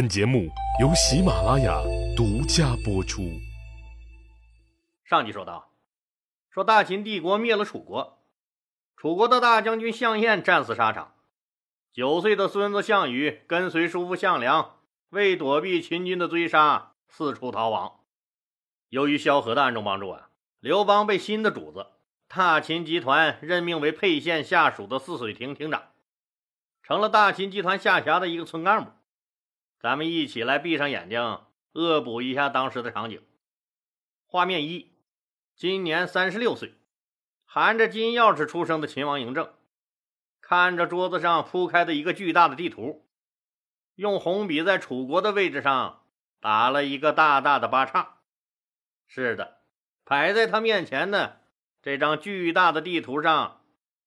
本节目由喜马拉雅独家播出。上集说到，说大秦帝国灭了楚国，楚国的大将军项燕战死沙场，九岁的孙子项羽跟随叔父项梁，为躲避秦军的追杀，四处逃亡。由于萧何的暗中帮助啊，刘邦被新的主子大秦集团任命为沛县下属的泗水亭亭长，成了大秦集团下辖的一个村干部。咱们一起来闭上眼睛，恶补一下当时的场景。画面一：今年三十六岁，含着金钥匙出生的秦王嬴政，看着桌子上铺开的一个巨大的地图，用红笔在楚国的位置上打了一个大大的八叉。是的，摆在他面前的这张巨大的地图上，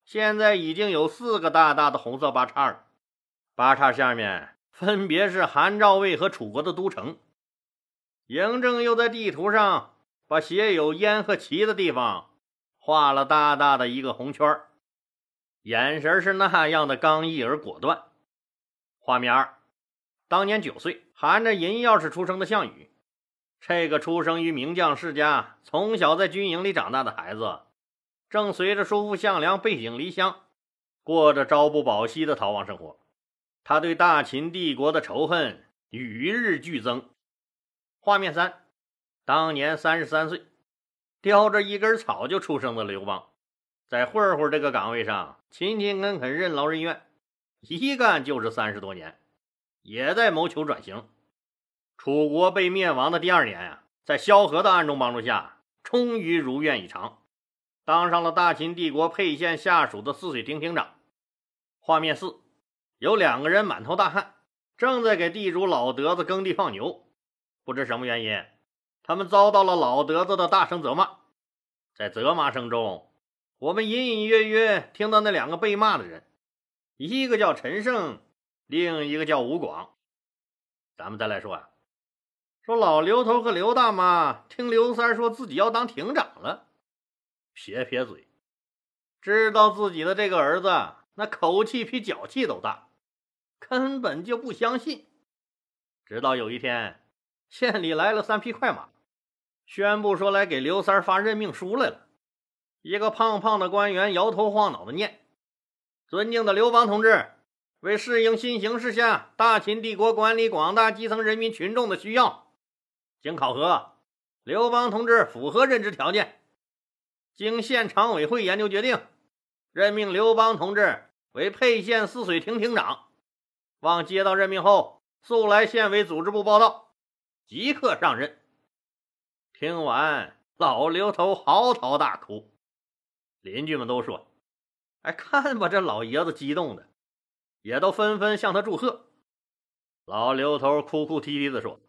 现在已经有四个大大的红色八叉了。八叉下面。分别是韩赵魏和楚国的都城。嬴政又在地图上把写有燕和齐的地方画了大大的一个红圈眼神是那样的刚毅而果断。画面二，当年九岁含着银钥匙出生的项羽，这个出生于名将世家、从小在军营里长大的孩子，正随着叔父项梁背井离乡，过着朝不保夕的逃亡生活。他对大秦帝国的仇恨与日俱增。画面三，当年三十三岁，叼着一根草就出生的刘邦，在混混这个岗位上勤勤恳恳、任劳任怨，一干就是三十多年，也在谋求转型。楚国被灭亡的第二年呀，在萧何的暗中帮助下，终于如愿以偿，当上了大秦帝国沛县下属的泗水亭亭长。画面四。有两个人满头大汗，正在给地主老德子耕地放牛。不知什么原因，他们遭到了老德子的大声责骂。在责骂声中，我们隐隐约约听到那两个被骂的人，一个叫陈胜，另一个叫吴广。咱们再来说啊，说老刘头和刘大妈听刘三说自己要当亭长了，撇撇嘴，知道自己的这个儿子那口气比脚气都大。根本就不相信，直到有一天，县里来了三匹快马，宣布说来给刘三发任命书来了。一个胖胖的官员摇头晃脑的念：“尊敬的刘邦同志，为适应新形势下大秦帝国管理广大基层人民群众的需要，经考核，刘邦同志符合任职条件。经县常委会研究决定，任命刘邦同志为沛县泗水亭亭长。”望接到任命后，速来县委组织部报到，即刻上任。听完，老刘头嚎啕大哭，邻居们都说：“哎，看吧，这老爷子激动的，也都纷纷向他祝贺。”老刘头哭哭啼啼的说：“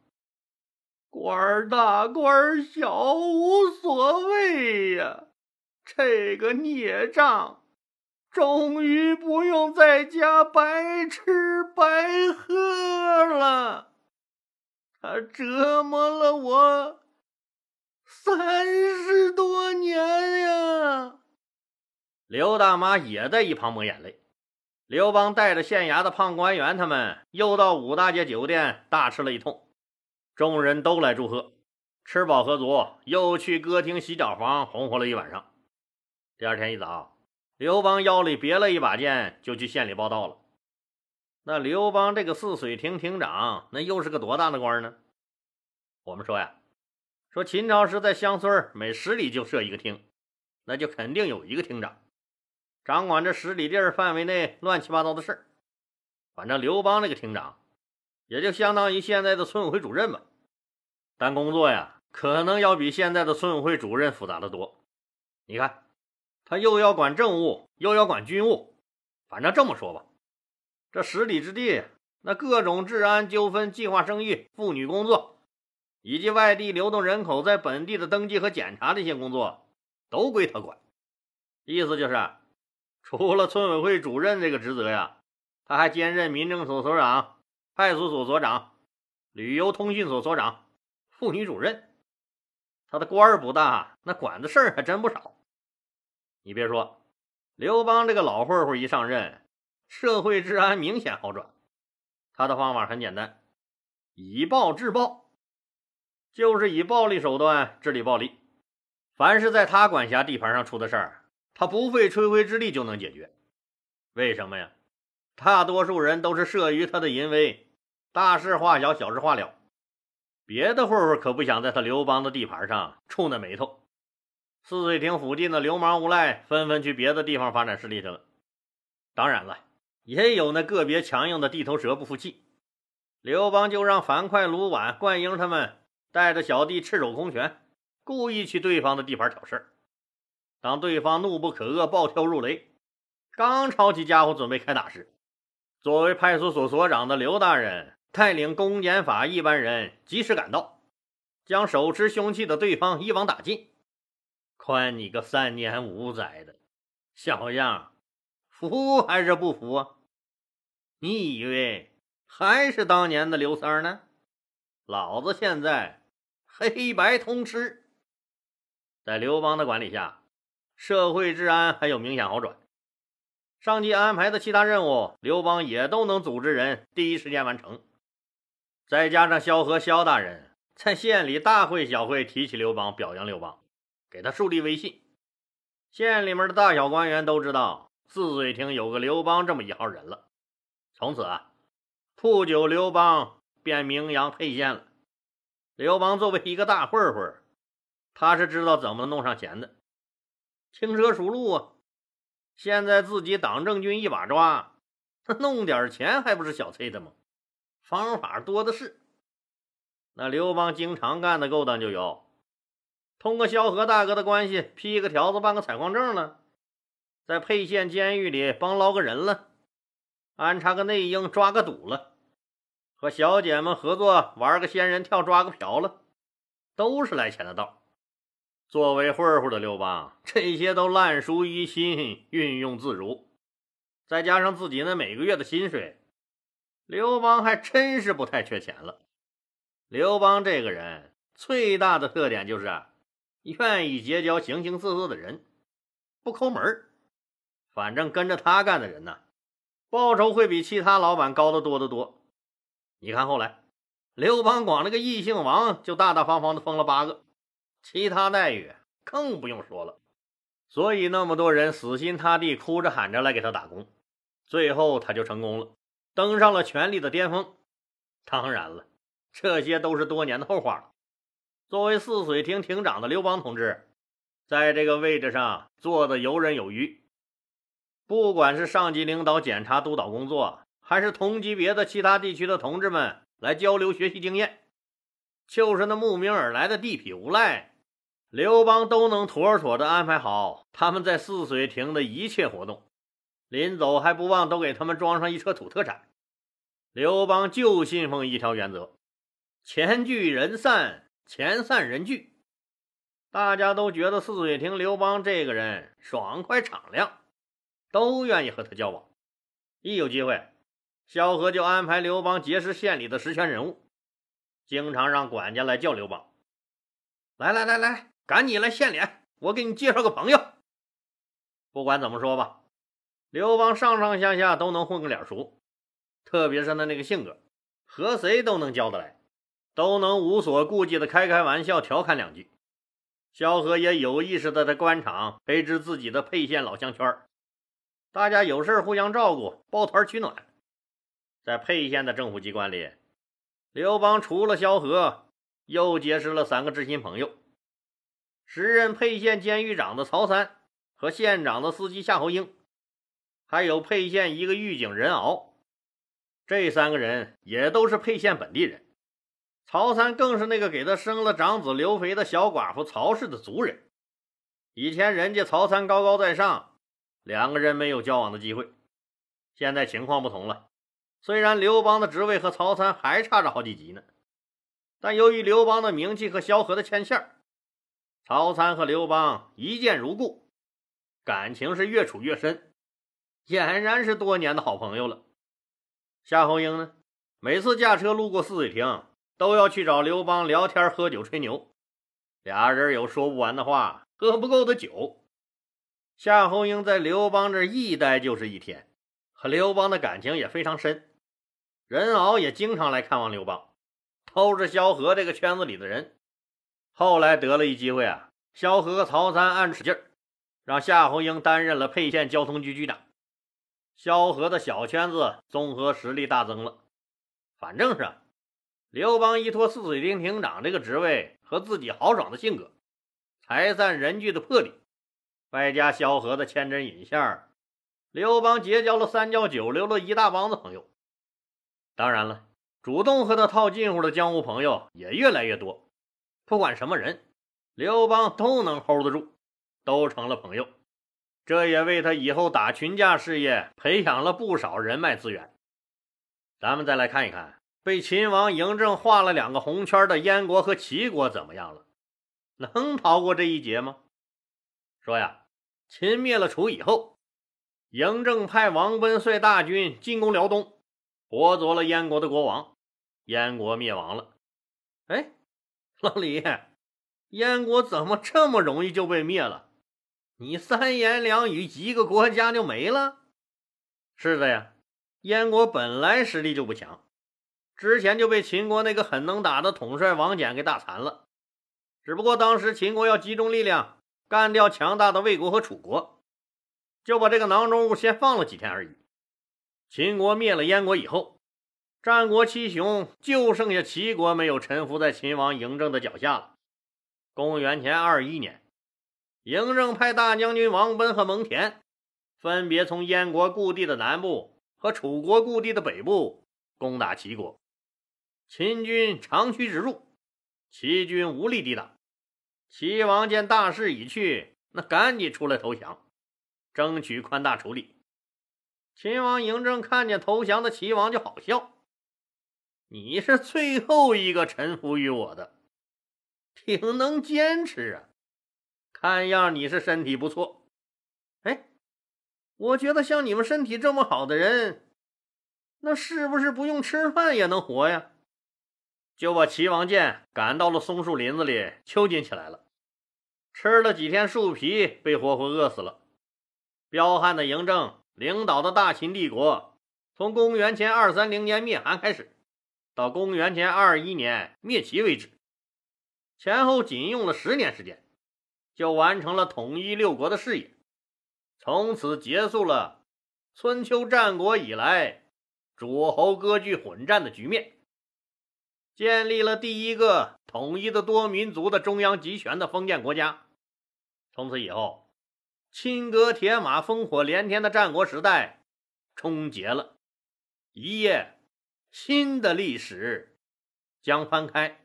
官儿大，官儿小，无所谓呀，这个孽障。”终于不用在家白吃白喝了。折磨了我三十多年呀！刘大妈也在一旁抹眼泪。刘邦带着县衙的胖官员，他们又到五大街酒店大吃了一通，众人都来祝贺。吃饱喝足，又去歌厅、洗脚房红火了一晚上。第二天一早。刘邦腰里别了一把剑，就去县里报道了。那刘邦这个泗水亭亭长，那又是个多大的官呢？我们说呀，说秦朝时在乡村每十里就设一个厅，那就肯定有一个厅长，掌管这十里地儿范围内乱七八糟的事儿。反正刘邦那个厅长，也就相当于现在的村委会主任吧，但工作呀，可能要比现在的村委会主任复杂的多。你看。他又要管政务，又要管军务，反正这么说吧，这十里之地，那各种治安纠纷、计划生育、妇女工作，以及外地流动人口在本地的登记和检查这些工作，都归他管。意思就是，除了村委会主任这个职责呀，他还兼任民政所所长、派出所所长、旅游通讯所所长、妇女主任。他的官儿不大，那管的事儿还真不少。你别说，刘邦这个老混混一上任，社会治安明显好转。他的方法很简单，以暴制暴，就是以暴力手段治理暴力。凡是在他管辖地盘上出的事儿，他不费吹灰之力就能解决。为什么呀？大多数人都是慑于他的淫威，大事化小，小事化了。别的混混可不想在他刘邦的地盘上触那霉头。泗水亭附近的流氓无赖纷纷去别的地方发展势力去了。当然了，也有那个别强硬的地头蛇不服气，刘邦就让樊哙、卢绾、灌婴他们带着小弟赤手空拳，故意去对方的地盘挑事当对方怒不可遏、暴跳如雷，刚抄起家伙准备开打时，作为派出所所长的刘大人带领公检法一班人及时赶到，将手持凶器的对方一网打尽。宽你个三年五载的小样！服还是不服啊？你以为还是当年的刘三呢？老子现在黑白通吃。在刘邦的管理下，社会治安还有明显好转。上级安排的其他任务，刘邦也都能组织人第一时间完成。再加上萧何萧大人在县里大会小会提起刘邦，表扬刘邦，给他树立威信，县里面的大小官员都知道。泗水亭有个刘邦这么一号人了，从此啊，不久刘邦便名扬沛县了。刘邦作为一个大混混，他是知道怎么弄上钱的，轻车熟路啊。现在自己党政军一把抓，弄点钱还不是小翠的吗？方法多的是。那刘邦经常干的勾当就有：通过萧何大哥的关系批个条子办个采矿证了。在沛县监狱里帮捞个人了，安插个内应抓个赌了，和小姐们合作玩个仙人跳抓个瓢了，都是来钱的道。作为混混的刘邦，这些都烂熟于心，运用自如。再加上自己那每个月的薪水，刘邦还真是不太缺钱了。刘邦这个人最大的特点就是愿意结交形形色色的人，不抠门儿。反正跟着他干的人呢，报酬会比其他老板高得多得多。你看后来，刘邦光那个异姓王就大大方方的封了八个，其他待遇更不用说了。所以那么多人死心塌地、哭着喊着来给他打工，最后他就成功了，登上了权力的巅峰。当然了，这些都是多年的后话了。作为泗水亭亭长的刘邦同志，在这个位置上坐的游刃有余。不管是上级领导检查督导工作，还是同级别的其他地区的同志们来交流学习经验，就是那慕名而来的地痞无赖，刘邦都能妥妥的安排好他们在泗水亭的一切活动。临走还不忘都给他们装上一车土特产。刘邦就信奉一条原则：钱聚人散，钱散人聚。大家都觉得泗水亭刘邦这个人爽快敞亮。都愿意和他交往，一有机会，萧何就安排刘邦结识县里的实权人物，经常让管家来叫刘邦。来来来来，赶紧来献脸，我给你介绍个朋友。不管怎么说吧，刘邦上上下下都能混个脸熟，特别是他那个性格，和谁都能交得来，都能无所顾忌的开开玩笑、调侃两句。萧何也有意识的在官场培植自己的沛县老乡圈大家有事互相照顾，抱团取暖。在沛县的政府机关里，刘邦除了萧何，又结识了三个知心朋友：时任沛县监狱长的曹三和县长的司机夏侯婴，还有沛县一个狱警任敖。这三个人也都是沛县本地人。曹三更是那个给他生了长子刘肥的小寡妇曹氏的族人。以前人家曹三高高在上。两个人没有交往的机会，现在情况不同了。虽然刘邦的职位和曹参还差着好几级呢，但由于刘邦的名气和萧何的牵线，曹参和刘邦一见如故，感情是越处越深，俨然是多年的好朋友了。夏侯婴呢，每次驾车路过泗水亭，都要去找刘邦聊天、喝酒、吹牛，俩人有说不完的话，喝不够的酒。夏侯婴在刘邦这一待就是一天，和刘邦的感情也非常深。任敖也经常来看望刘邦，都是萧何这个圈子里的人。后来得了一机会啊，萧何和曹参暗使劲，让夏侯婴担任了沛县交通局局长。萧何的小圈子综合实力大增了。反正是刘邦依托泗水亭亭长这个职位和自己豪爽的性格，财散人聚的魄力，外加萧何的牵针引线刘邦结交了三教九流的一大帮子朋友。当然了，主动和他套近乎的江湖朋友也越来越多。不管什么人，刘邦都能 hold 得住，都成了朋友。这也为他以后打群架事业培养了不少人脉资源。咱们再来看一看，被秦王嬴政画了两个红圈的燕国和齐国怎么样了？能逃过这一劫吗？说呀，秦灭了楚以后，嬴政派王贲率大军进攻辽东，活捉了燕国的国王，燕国灭亡了。哎，老李，燕国怎么这么容易就被灭了？你三言两语，一个国家就没了？是的呀，燕国本来实力就不强，之前就被秦国那个很能打的统帅王翦给打残了。只不过当时秦国要集中力量干掉强大的魏国和楚国，就把这个囊中物先放了几天而已。秦国灭了燕国以后，战国七雄就剩下齐国没有臣服在秦王嬴政的脚下了。公元前二一年。嬴政派大将军王贲和蒙恬，分别从燕国故地的南部和楚国故地的北部攻打齐国。秦军长驱直入，齐军无力抵挡。齐王见大势已去，那赶紧出来投降，争取宽大处理。秦王嬴政看见投降的齐王就好笑：“你是最后一个臣服于我的，挺能坚持啊！”看样你是身体不错，哎，我觉得像你们身体这么好的人，那是不是不用吃饭也能活呀？就把齐王建赶到了松树林子里囚禁起来了，吃了几天树皮，被活活饿死了。彪悍的嬴政领导的大秦帝国，从公元前二三零年灭韩开始，到公元前二一年灭齐为止，前后仅用了十年时间。就完成了统一六国的事业，从此结束了春秋战国以来诸侯割据混战的局面，建立了第一个统一的多民族的中央集权的封建国家。从此以后，金戈铁马、烽火连天的战国时代终结了，一页新的历史将翻开。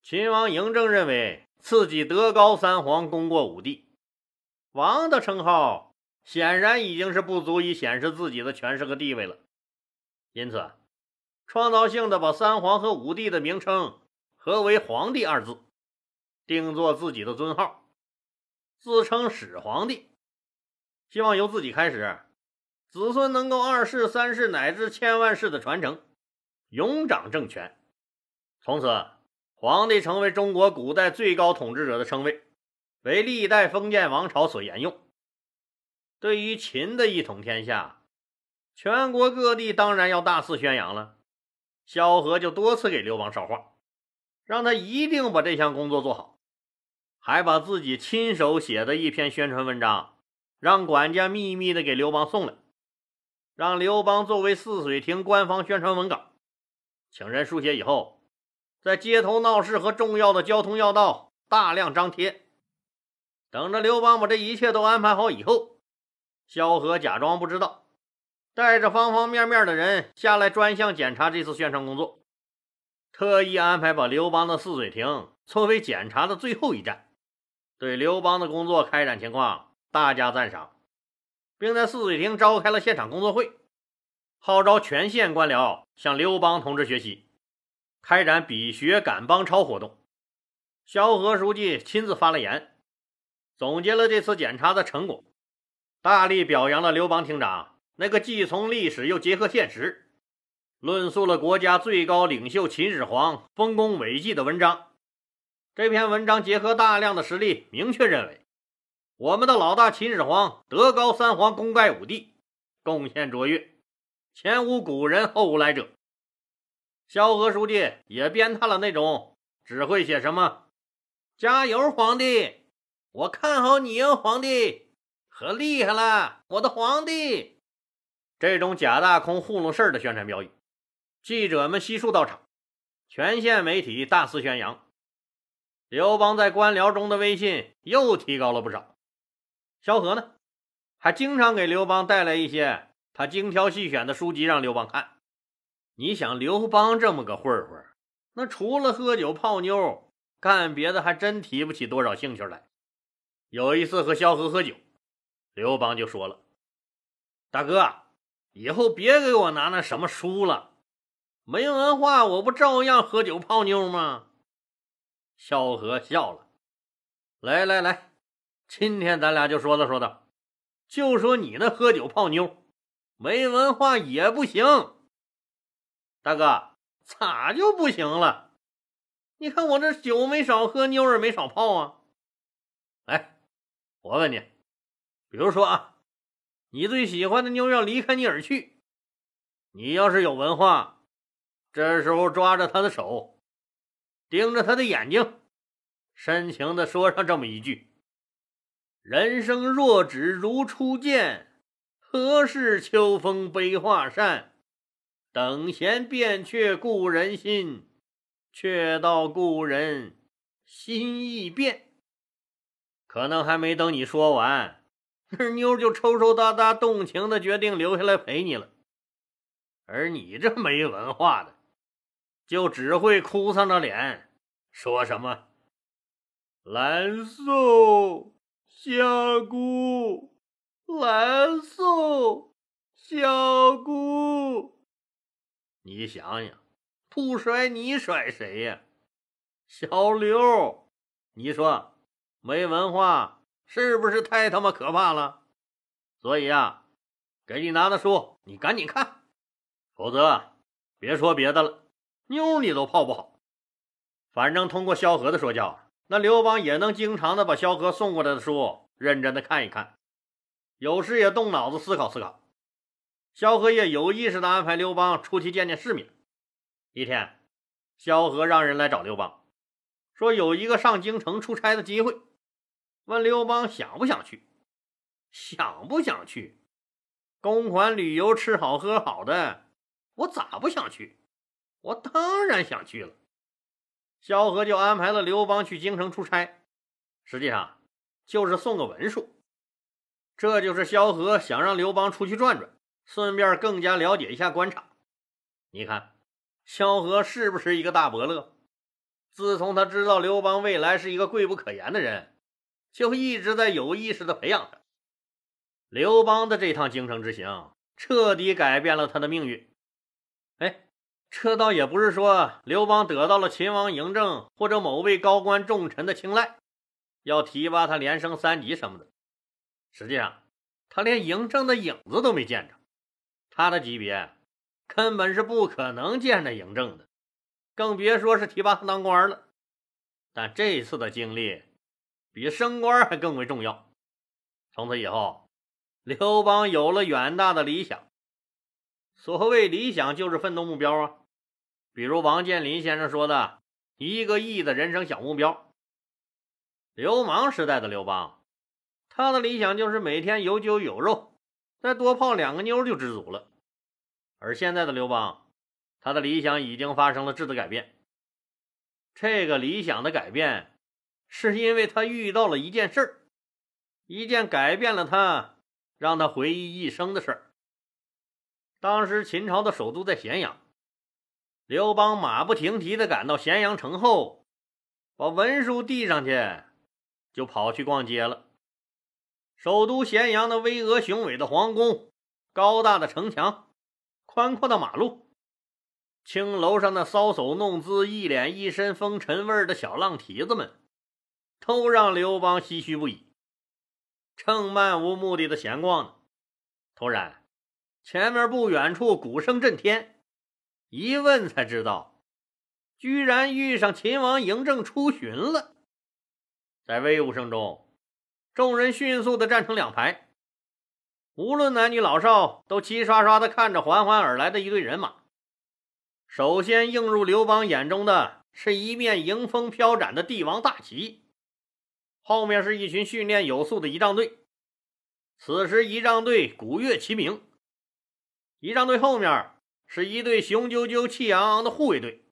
秦王嬴政认为。自己德高三皇，功过五帝，王的称号显然已经是不足以显示自己的权势和地位了。因此，创造性的把三皇和五帝的名称合为“皇帝”二字，定做自己的尊号，自称始皇帝，希望由自己开始，子孙能够二世、三世乃至千万世的传承，永掌政权。从此。皇帝成为中国古代最高统治者的称谓，为历代封建王朝所沿用。对于秦的一统天下，全国各地当然要大肆宣扬了。萧何就多次给刘邦捎话，让他一定把这项工作做好，还把自己亲手写的一篇宣传文章，让管家秘密的给刘邦送来，让刘邦作为泗水亭官方宣传文稿，请人书写以后。在街头闹市和重要的交通要道大量张贴，等着刘邦把这一切都安排好以后，萧何假装不知道，带着方方面面的人下来专项检查这次宣传工作，特意安排把刘邦的泗水亭作为检查的最后一站，对刘邦的工作开展情况大加赞赏，并在泗水亭召开了现场工作会，号召全县官僚向刘邦同志学习。开展比学赶帮超活动，萧何书记亲自发了言，总结了这次检查的成果，大力表扬了刘邦厅长那个既从历史又结合现实，论述了国家最高领袖秦始皇丰功伟绩的文章。这篇文章结合大量的实例，明确认为我们的老大秦始皇德高三皇，功盖五帝，贡献卓越，前无古人后无来者。萧何书记也鞭挞了那种只会写什么“加油，皇帝，我看好你哦，皇帝”和“厉害了，我的皇帝”这种假大空、糊弄事儿的宣传标语。记者们悉数到场，全县媒体大肆宣扬。刘邦在官僚中的威信又提高了不少。萧何呢，还经常给刘邦带来一些他精挑细选的书籍让刘邦看。你想，刘邦这么个混混，那除了喝酒泡妞，干别的还真提不起多少兴趣来。有一次和萧何喝酒，刘邦就说了：“大哥，以后别给我拿那什么书了。”没文化，我不照样喝酒泡妞吗？萧何笑了，来来来，今天咱俩就说道说道，就说你那喝酒泡妞，没文化也不行。大哥，咋就不行了？你看我这酒没少喝，妞也没少泡啊。哎，我问你，比如说啊，你最喜欢的妞要离开你而去，你要是有文化。这时候抓着她的手，盯着他的眼睛，深情地说上这么一句：“人生若只如初见，何事秋风悲画扇？等闲变却故人心，却道故人心易变。”可能还没等你说完，那 妞就抽抽搭搭、动情的决定留下来陪你了。而你这没文化的。就只会哭丧着脸，说什么“蓝瘦小姑，蓝瘦小姑”。你想想，不甩你甩谁呀？小刘，你说没文化是不是太他妈可怕了？所以呀，给你拿的书你赶紧看，否则别说别的了。妞你都泡不好，反正通过萧何的说教，那刘邦也能经常的把萧何送过来的书认真的看一看，有时也动脑子思考思考。萧何也有意识的安排刘邦出去见见世面。一天，萧何让人来找刘邦，说有一个上京城出差的机会，问刘邦想不想去？想不想去？公款旅游，吃好喝好的，我咋不想去？我当然想去了，萧何就安排了刘邦去京城出差，实际上就是送个文书。这就是萧何想让刘邦出去转转，顺便更加了解一下官场。你看，萧何是不是一个大伯乐？自从他知道刘邦未来是一个贵不可言的人，就一直在有意识的培养他。刘邦的这趟京城之行，彻底改变了他的命运。哎。这倒也不是说刘邦得到了秦王嬴政或者某位高官重臣的青睐，要提拔他连升三级什么的。实际上，他连嬴政的影子都没见着，他的级别根本是不可能见着嬴政的，更别说是提拔他当官了。但这次的经历比升官还更为重要。从此以后，刘邦有了远大的理想。所谓理想就是奋斗目标啊，比如王健林先生说的“一个亿的人生小目标”。流氓时代的刘邦，他的理想就是每天有酒有肉，再多泡两个妞就知足了。而现在的刘邦，他的理想已经发生了质的改变。这个理想的改变，是因为他遇到了一件事儿，一件改变了他、让他回忆一生的事儿。当时秦朝的首都在咸阳，刘邦马不停蹄地赶到咸阳城后，把文书递上去，就跑去逛街了。首都咸阳的巍峨雄伟的皇宫、高大的城墙、宽阔的马路、青楼上那搔首弄姿、一脸一身风尘味的小浪蹄子们，都让刘邦唏嘘不已。正漫无目的的闲逛呢，突然。前面不远处鼓声震天，一问才知道，居然遇上秦王嬴政出巡了。在威武声中，众人迅速的站成两排，无论男女老少，都齐刷刷的看着缓缓而来的一队人马。首先映入刘邦眼中的是一面迎风飘展的帝王大旗，后面是一群训练有素的仪仗队。此时，仪仗队鼓乐齐鸣，仪仗队后面是一队雄赳赳、气昂昂的护卫队，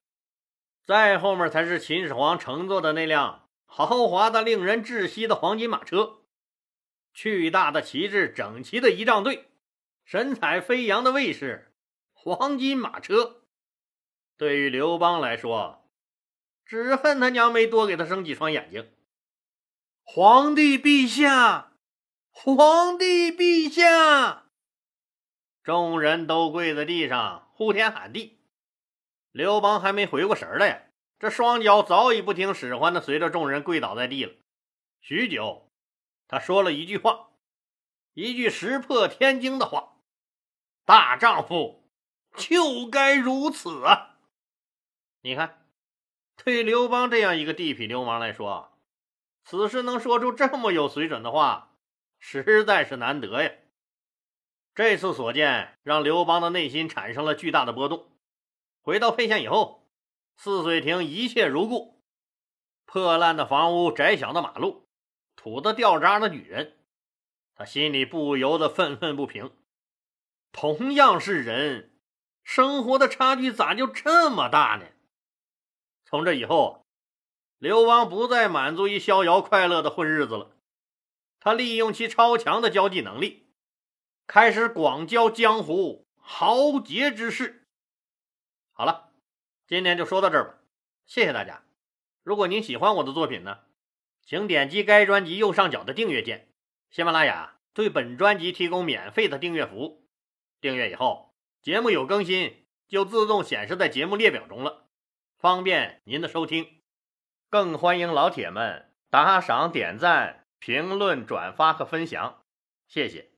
再后面才是秦始皇乘坐的那辆豪华的、令人窒息的黄金马车。巨大的旗帜，整齐的仪仗队，神采飞扬的卫士，黄金马车。对于刘邦来说，只恨他娘没多给他生几双眼睛。皇帝陛下，皇帝陛下！众人都跪在地上呼天喊地。刘邦还没回过神来，这双脚早已不听使唤的随着众人跪倒在地了。许久。他说了一句话，一句石破天惊的话：“大丈夫就该如此啊！”你看，对刘邦这样一个地痞流氓来说，此时能说出这么有水准的话，实在是难得呀。这次所见让刘邦的内心产生了巨大的波动。回到沛县以后，泗水亭一切如故，破烂的房屋，窄小的马路。土的掉渣的女人，他心里不由得愤愤不平。同样是人，生活的差距咋就这么大呢？从这以后，刘邦不再满足于逍遥快乐的混日子了。他利用其超强的交际能力，开始广交江湖豪杰之士。好了，今天就说到这儿吧，谢谢大家。如果您喜欢我的作品呢？请点击该专辑右上角的订阅键。喜马拉雅对本专辑提供免费的订阅服务，订阅以后，节目有更新就自动显示在节目列表中了，方便您的收听。更欢迎老铁们打赏、点赞、评论、转发和分享，谢谢。